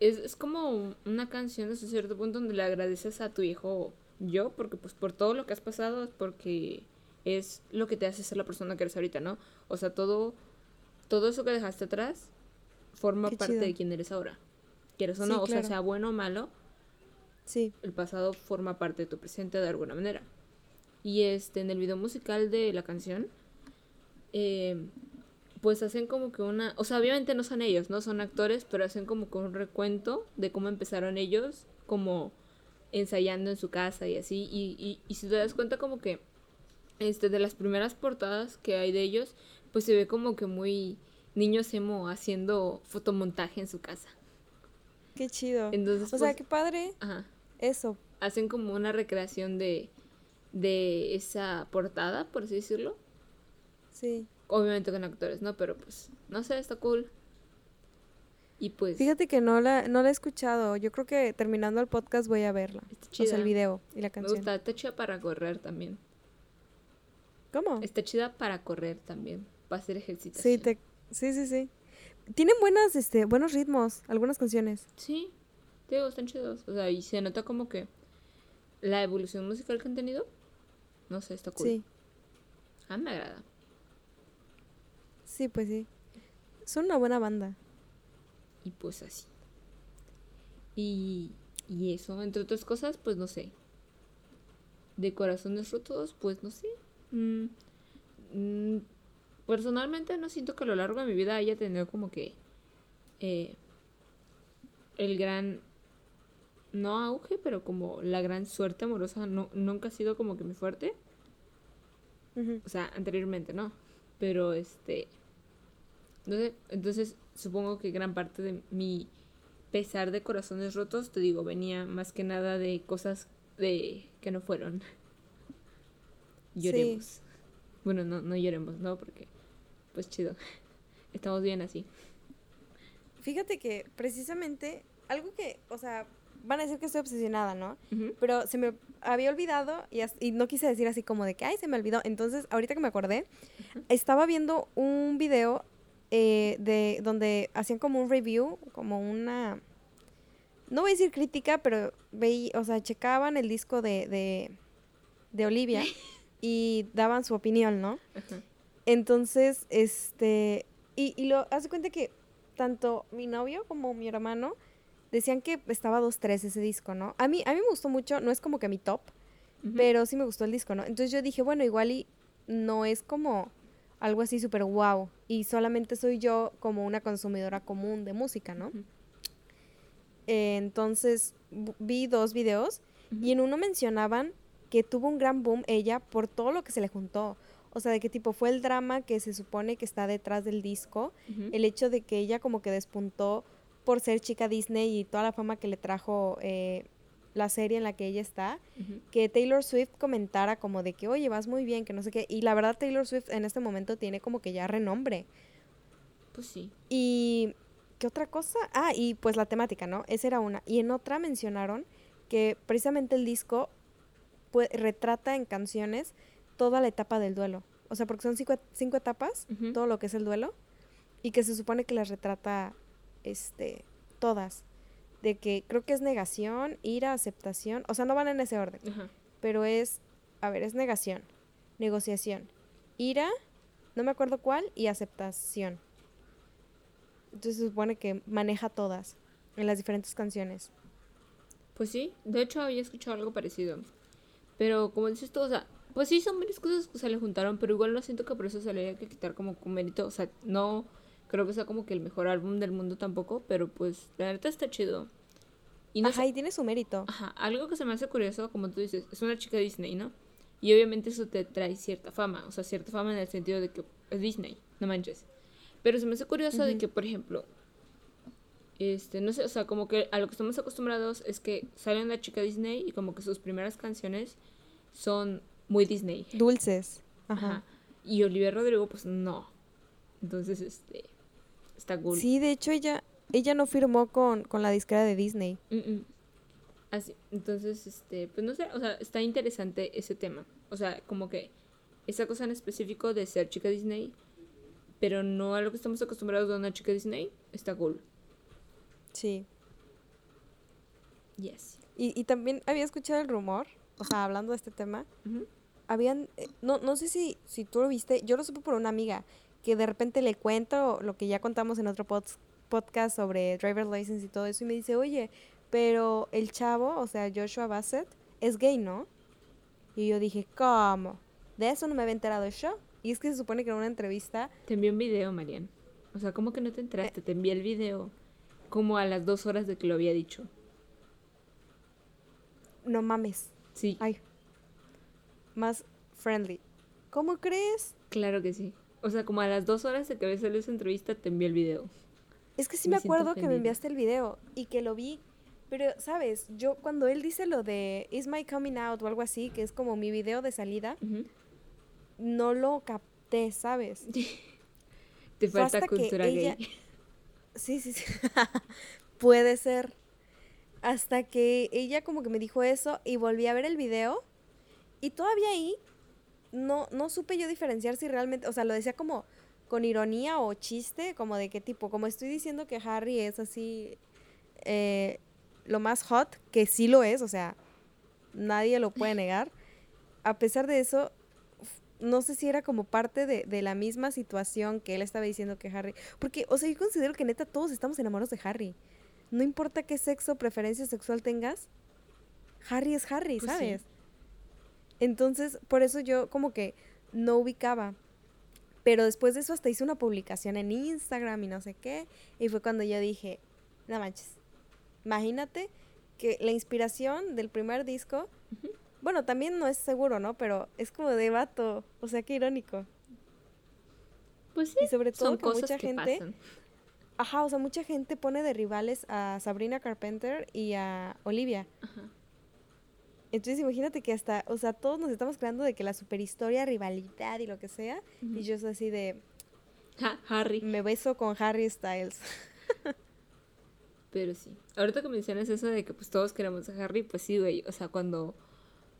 es, es como un- una canción hasta cierto punto donde le agradeces a tu hijo yo, porque pues por todo lo que has pasado, es porque es lo que te hace ser la persona que eres ahorita, ¿no? O sea, todo, todo eso que dejaste atrás forma Qué parte chido. de quien eres ahora. Quieres o Sí, no, o sea, sea bueno o malo, Sí, el pasado forma parte de tu presente de alguna manera. Y este, en el video musical de la canción, eh, pues hacen como que una, o sea, obviamente no son ellos, no son actores, pero hacen como que un recuento de cómo empezaron ellos, como ensayando en su casa y así. Y, y, y si te das cuenta como que, este, de las primeras portadas que hay de ellos, pues se ve como que muy niños emo haciendo fotomontaje en su casa. qué chido. Entonces, o sea, pues, qué padre ajá eso. hacen como una recreación de, de esa portada, por así decirlo. Sí. Obviamente con actores, ¿no? Pero pues, no sé, está cool. Y pues, Fíjate que no la, no la he escuchado. Yo creo que terminando el podcast voy a verla. está O chida. sea, el video y la Me canción. gusta, está chida para correr también. ¿Cómo? Está chida para correr también, para hacer ejercicio. Sí, te, sí, sí, sí. Tienen buenas, este, buenos ritmos, algunas canciones. Sí, te digo, están chidos. O sea, y se nota como que la evolución musical que han tenido, no sé, está cool. Sí, A mí me agrada. Sí, pues sí. Son una buena banda. Y pues así. Y, y eso, entre otras cosas, pues no sé. De corazones rotos, pues no sé. Mm, mm, personalmente no siento que a lo largo de mi vida haya tenido como que eh, el gran, no auge, pero como la gran suerte amorosa no, nunca ha sido como que mi fuerte. O sea, anteriormente no. Pero este. Sé. Entonces, supongo que gran parte de mi pesar de corazones rotos, te digo, venía más que nada de cosas de que no fueron. Lloremos. Bueno, no, no lloremos, ¿no? Porque, pues chido. Estamos bien así. Fíjate que precisamente algo que, o sea, van a decir que estoy obsesionada, ¿no? Pero se me había olvidado y no quise decir así como de que, ay, se me olvidó. Entonces, ahorita que me acordé, estaba viendo un video eh, de donde hacían como un review, como una, no voy a decir crítica, pero veí, o sea, checaban el disco de, de, de Olivia y daban su opinión, ¿no? Ajá. Entonces, este, y, y lo, haz de cuenta que tanto mi novio como mi hermano decían que estaba 2-3 ese disco, ¿no? A mí, a mí me gustó mucho, no es como que mi top, pero sí me gustó el disco, ¿no? Entonces yo dije, bueno, igual y no es como algo así súper wow, y solamente soy yo como una consumidora común de música, ¿no? Eh, entonces vi dos videos y en uno mencionaban que tuvo un gran boom ella por todo lo que se le juntó. O sea, de qué tipo fue el drama que se supone que está detrás del disco, el hecho de que ella como que despuntó por ser chica Disney y toda la fama que le trajo eh, la serie en la que ella está, que Taylor Swift comentara como de que, oye, vas muy bien, que no sé qué. Y la verdad Taylor Swift en este momento tiene como que ya renombre. Pues sí. Y, ¿qué otra cosa? Ah, y pues la temática, ¿no? Esa era una. Y en otra mencionaron que precisamente el disco retrata en canciones toda la etapa del duelo. O sea, porque son cinco, cinco etapas, todo lo que es el duelo, y que se supone que las retrata este, todas. De que creo que es negación, ira, aceptación. O sea, no van en ese orden, Ajá. pero es, a ver, es negación, negociación, ira, no me acuerdo cuál, y aceptación. Entonces se supone que maneja todas en las diferentes canciones. Pues sí, de hecho había escuchado algo parecido. Pero como dices tú, o sea, pues sí son varias cosas que se le juntaron, pero igual no siento que por eso se le haya que quitar como con mérito. O sea, no creo que sea como que el mejor álbum del mundo tampoco, pero pues la neta está chido. Y no Ajá, sé- y tiene su mérito. Ajá, algo que se me hace curioso, como tú dices, es una chica Disney, ¿no? Y obviamente eso te trae cierta fama, o sea, cierta fama en el sentido de que es Disney, no manches. Pero se me hace curioso de que, por ejemplo, este, no sé, o sea, como que a lo que estamos acostumbrados es que sale una chica Disney y como que sus primeras canciones son muy Disney. Dulces. Ajá. Ajá. Y Olivia Rodrigo, pues no. Entonces, este, está cool. Sí, de hecho ella, ella no firmó con, con la disquera de Disney. Mm, mm. Así, entonces, este, pues no sé, o sea, está interesante ese tema. O sea, como que esa cosa en específico de ser chica Disney, pero no a lo que estamos acostumbrados de una chica Disney, está cool. Sí. Yes. Y, y también había escuchado el rumor, o sea, hablando de este tema, habían, eh, no, no sé si, si tú lo viste, yo lo supe por una amiga, que de repente le cuento lo que ya contamos en otro pod- podcast sobre driver license y todo eso, y me dice, oye, pero el chavo, o sea, Joshua Bassett, es gay, ¿no? Y yo dije, ¿cómo? De eso no me había enterado yo. Y es que se supone que en una entrevista, Te envié un video, Marian. O sea, ¿cómo que no te enteraste? Te envié el video como a las dos horas de que lo había dicho. no mames, Sí, ay, más friendly. ¿Cómo crees? claro que sí. O sea, como a las dos horas de que había salido esa entrevista, te envié el video. Es que sí Me acuerdo que me enviaste el video y que lo vi. Pero, ¿sabes? Yo cuando él dice lo de Is My Coming Out o algo así, que es como mi video de salida, no lo capté, ¿sabes? Te falta hasta que cultura ella- gay. Sí, sí, sí. Puede ser. Hasta que ella como que me dijo eso y volví a ver el video y todavía ahí no, no supe yo diferenciar si realmente, o sea, lo decía como con ironía o chiste, como de qué tipo, como estoy diciendo que Harry es así eh, lo más hot, que sí lo es, o sea, nadie lo puede negar. A pesar de eso, no sé si era como parte de, de la misma situación que él estaba diciendo que Harry. Porque, o sea, yo considero que neta todos estamos enamorados de Harry. No importa qué sexo, preferencia sexual tengas, Harry es Harry, Pues sí. Entonces, por eso yo como que no ubicaba. Pero después de eso hasta hice una publicación en Instagram y no sé qué. Y fue cuando yo dije, no manches, imagínate que la inspiración del primer disco, bueno, también no es seguro, ¿no? Pero es como de vato, o sea, qué irónico. Pues sí, Y sobre todo son que cosas mucha que gente, pasan. ajá, o sea, mucha gente pone de rivales a Sabrina Carpenter y a Olivia. Ajá. Entonces imagínate que hasta, o sea, todos nos estamos creando de que la superhistoria, rivalidad y lo que sea, y yo soy así de, Ja, Harry. me beso con Harry Styles. Pero sí. Ahorita que mencionas eso de que pues todos queremos a Harry, pues sí, güey. O sea, cuando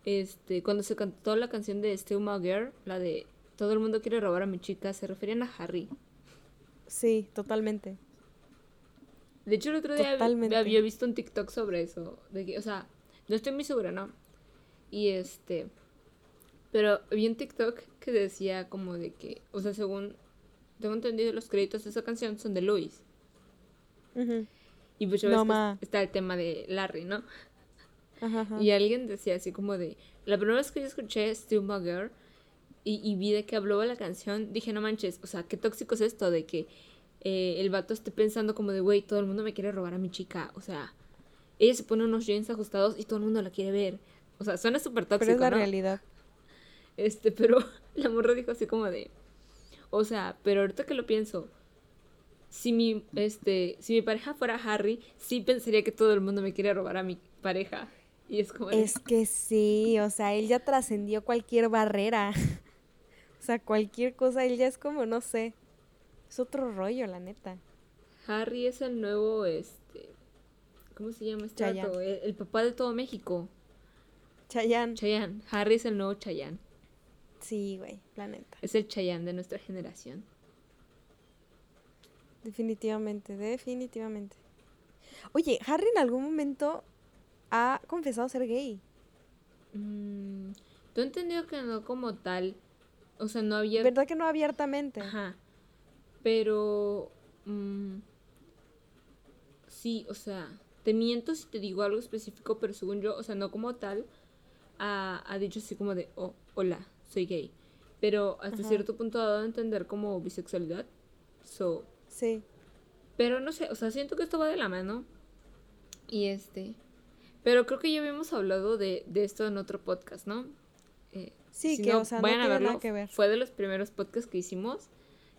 este cuando se cantó la canción de My Girl, la de Todo el mundo quiere robar a mi chica, se referían a Harry. Sí, totalmente. De hecho, el otro día Totalmente. había visto un TikTok sobre eso. De que, o sea, no estoy muy segura, ¿no? Y este. Pero vi un TikTok que decía como de que, o sea, según tengo entendido, los créditos de esa canción son de Luis. Ujú. Y pues ya No, ves que ma. está el tema de Larry, ¿no? Ajá, ajá. Y alguien decía así como de, la primera vez que yo escuché Still My Girl y, y vi de que hablaba la canción, dije, no manches, o sea, qué tóxico es esto de que eh, el vato esté pensando como de, güey, todo el mundo me quiere robar a mi chica, o sea, ella se pone unos jeans ajustados y todo el mundo la quiere ver. O sea, suena súper tóxico, Pero es la ¿no? realidad. Este, pero la morra dijo así como de, o sea, pero ahorita que lo pienso, si mi, este, si mi pareja fuera Harry, sí pensaría que todo el mundo me quiere robar a mi pareja. Y es como de, Es que sí, o sea, él ya trascendió cualquier barrera. o sea, cualquier cosa, él ya es como, no sé. Es otro rollo, la neta. Harry es el nuevo, este, ¿Cómo se llama este? El, el papá de todo México. Chayanne. Chayanne. Harry es el nuevo Chayanne. Sí, güey, la neta. Es el Chayanne de nuestra generación. Definitivamente, definitivamente. Oye, Harry en algún momento ha confesado ser gay. Mm, Tú entendido que no como tal. O sea, no había. ¿Verdad que no abiertamente? Ajá. Pero. mm, sí, o sea. Te miento si te digo algo específico, pero según yo, o sea, no como tal, ha, ha dicho así como de, oh, hola, soy gay. Pero hasta Ajá. cierto punto ha dado a entender como bisexualidad. So, Sí. pero no sé, o sea, siento que esto va de la mano. Y este. Pero creo que ya habíamos hablado de, de esto en otro podcast, ¿no? Eh, Sí, si que, no, o sea, no a verlo. nada que ver. Fue de los primeros podcasts que hicimos.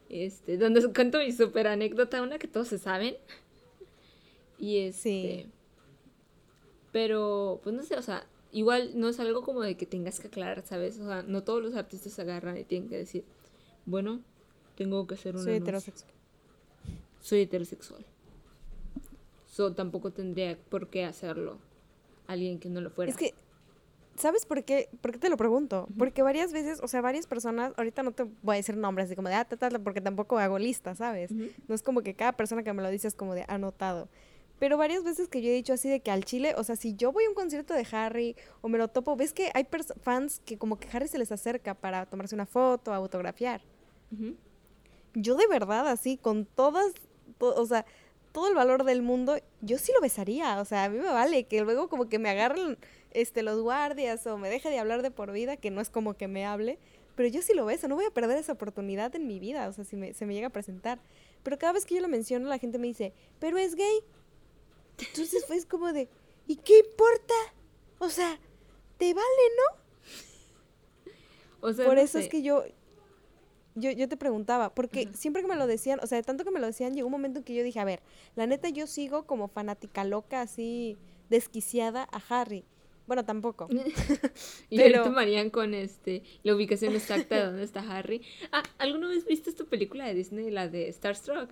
Este, donde cuento mi super anécdota, una que todos se saben. Y este. Sí. Pero, pues no sé, o sea, igual no es algo como de que tengas que aclarar, ¿sabes? O sea, no todos los artistas se agarran y tienen que decir, bueno, tengo que hacer una Soy heterosexual. soy heterosexual. So, tampoco tendría por qué hacerlo alguien que no lo fuera. Es que, ¿sabes por qué? ¿Por qué te lo pregunto? Porque varias veces, o sea, varias personas, ahorita no te voy a decir nombres, así como de, ah, ta, ta, ta, porque tampoco hago lista, ¿sabes? No es como que cada persona que me lo dice es como de anotado. Pero varias veces que yo he dicho así de que al chile, o sea, si yo voy a un concierto de Harry o me lo topo, ves que hay fans que como que Harry se les acerca para tomarse una foto, autografiar. Ujú. Yo de verdad, así, con todas, to- o sea, todo el valor del mundo, yo sí lo besaría. O sea, a mí me vale que luego como que me agarren este, los guardias o me deje de hablar de por vida, que no es como que me hable. Pero yo sí lo beso, no voy a perder esa oportunidad en mi vida, o sea, si me- se me llega a presentar. Pero cada vez que yo lo menciono, la gente me dice, pero es gay. Entonces fue como de, ¿y qué importa? O sea, te vale, ¿no? O sea, Por no eso es que yo, yo, yo te preguntaba, porque siempre que me lo decían, o sea, de tanto que me lo decían, llegó un momento en que yo dije, a ver, la neta yo sigo como fanática loca, así desquiciada a Harry. Bueno, tampoco. Y Pero- ahorita Marian con este la ubicación exacta de dónde está Harry. Ah, ¿alguna vez viste esta película de Disney, la de Starstruck?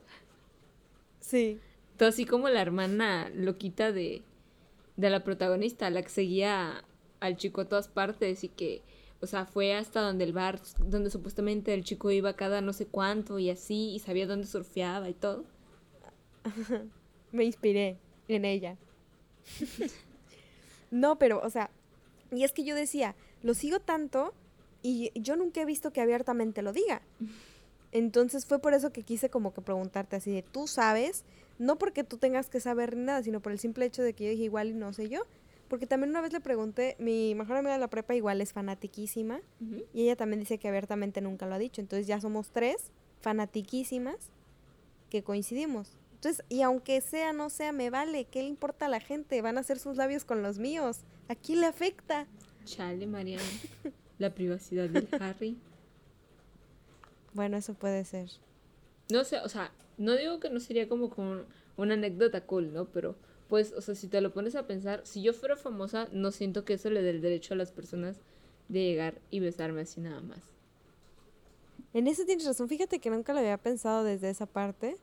Sí. Así como la hermana loquita de, de la protagonista, la que seguía al chico a todas partes y que, o sea, fue hasta donde el bar, donde supuestamente el chico iba cada no sé cuánto y así, y sabía dónde surfeaba y todo. Me inspiré en ella. no, pero, o sea, y es que yo decía, lo sigo tanto y yo nunca he visto que abiertamente lo diga. Entonces fue por eso que quise como que preguntarte así de, ¿tú sabes? No porque tú tengas que saber ni nada, sino por el simple hecho de que yo dije igual y no sé yo. Porque también una vez le pregunté, mi mejor amiga de la prepa igual es fanatiquísima y ella también dice que abiertamente nunca lo ha dicho. Entonces ya somos tres fanatiquísimas que coincidimos. Entonces, y aunque sea, no sea, me vale. ¿Qué le importa a la gente? Van a hacer sus labios con los míos. ¿A quién le afecta? Chale, Marian. La privacidad del Harry. Bueno, eso puede ser. No sé, o sea, no digo que no sería como con una anécdota cool, ¿no? Pero, pues, o sea, si te lo pones a pensar, si yo fuera famosa, no siento que eso le dé el derecho a las personas de llegar y besarme así nada más. En eso tienes razón. Fíjate que nunca lo había pensado desde esa parte.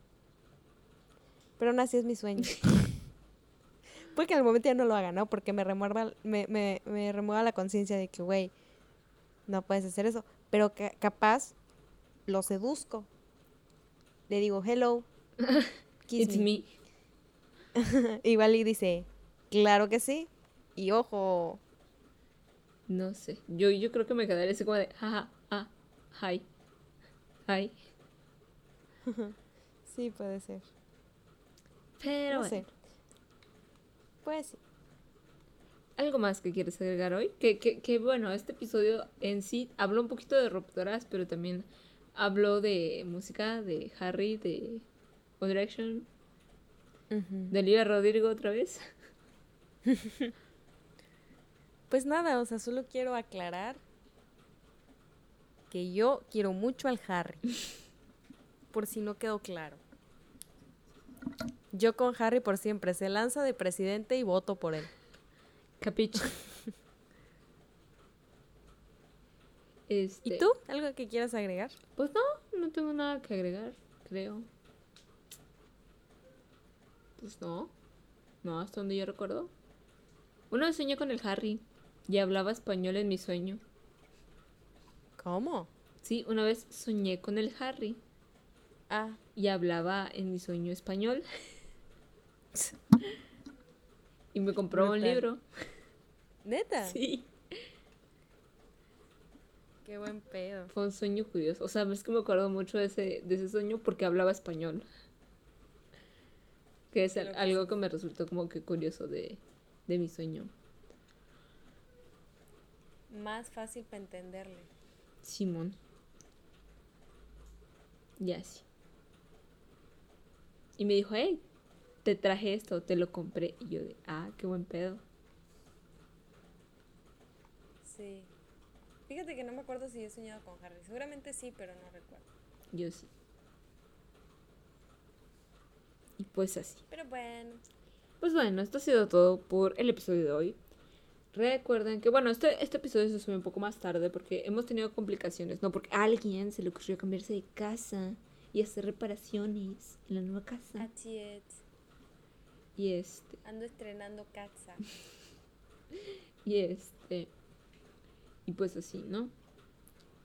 Pero aún así es mi sueño. Puede que en el momento ya no lo haga, ¿no? Porque me remueva, me, me, me remueva la conciencia de que, güey, no puedes hacer eso. Pero que capaz lo seduzco. Le digo, hello. kiss It's me". y dice, claro que sí. Y ojo, No sé. Yo, yo creo que me quedaría así como de, jaja, ah, hi. Hi. sí puede ser. Pero no bueno. sé. Pues sí. ¿Algo más que quieres agregar hoy? Que, que, que bueno, este episodio en sí habló un poquito de rupturas, pero también habló de música, de Harry, de One Direction, de Olivia Rodrigo otra vez. Pues nada, o sea, solo quiero aclarar que yo quiero mucho al Harry. Por si no quedó claro. Yo con Harry por siempre se lanza de presidente y voto por él. Capiche. Este, ¿Y tú? ¿Algo que quieras agregar? Pues no, no tengo nada que agregar, creo. Pues no. No, hasta donde yo recuerdo. Una vez soñé con el Harry y hablaba español en mi sueño. ¿Cómo? Sí, una vez soñé con el Harry Ah, y hablaba en mi sueño español. y me compró un libro. ¿neta? Sí. Qué buen pedo. Fue un sueño curioso. O sea, es que me acuerdo mucho de ese, de ese sueño porque hablaba español. Que es algo que me resultó como que curioso de, de mi sueño. Más fácil para entenderle. Simón. Ya sí. Y me dijo, hey, te traje esto, te lo compré. Y yo de, ah, qué buen pedo. Sí. Fíjate que no me acuerdo si he soñado con Harry. Seguramente sí, pero no recuerdo. Yo sí. Y pues así. Pero bueno. Pues bueno, esto ha sido todo por el episodio de hoy. Recuerden que, bueno, este, este episodio se sube un poco más tarde porque hemos tenido complicaciones, ¿no? Porque a alguien se le ocurrió cambiarse de casa y hacer reparaciones en la nueva casa. Así es. Y este, Ando estrenando casa. y este, y pues así, ¿no?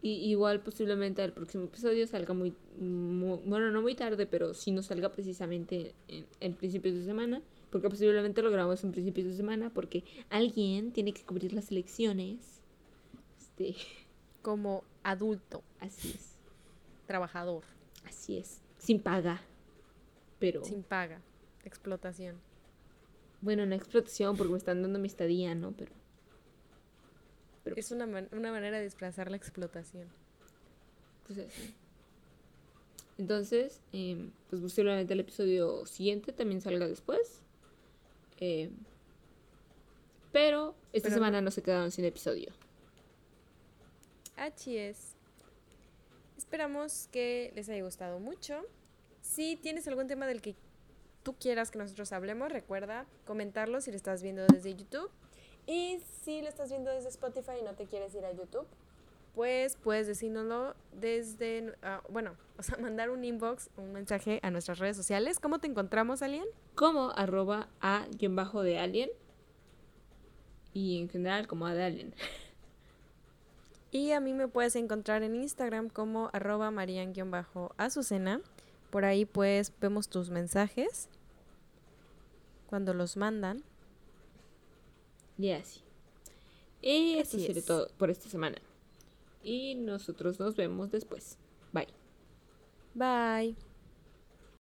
Y igual posiblemente el próximo episodio salga muy, mu- bueno, no muy tarde, pero sí no salga precisamente en, en principios de semana, porque posiblemente lo grabamos en principios de semana, porque alguien tiene que cubrir las elecciones. Este, Como adulto, así es, trabajador, así es, sin paga. Pero, sin paga, explotación. bueno, una explotación porque me están dando mi estadía, ¿no? Pero, pero Es una, man- una manera de desplazar la explotación. Pues así. Entonces, em, pues posiblemente el episodio siguiente también salga después. Em, pero esta Pero semana no se quedaron sin episodio. Así es. Esperamos que les haya gustado mucho. Si tienes algún tema del que tú quieras que nosotros hablemos, recuerda comentarlo si lo estás viendo desde YouTube. Y si lo estás viendo desde Spotify y no te quieres ir a YouTube, pues puedes decírnoslo desde, ah, bueno, o sea, mandar un inbox, un mensaje a nuestras redes sociales. ¿Cómo te encontramos, Alien? Como arroba a guion bajo de alien. Y en general como a de alien. Y a mí me puedes encontrar en Instagram como arroba marian-azucena. Por ahí pues vemos tus mensajes cuando los mandan. Y así. Y esto Así sería es. todo por esta semana. Y nosotros nos vemos después. Bye. Bye.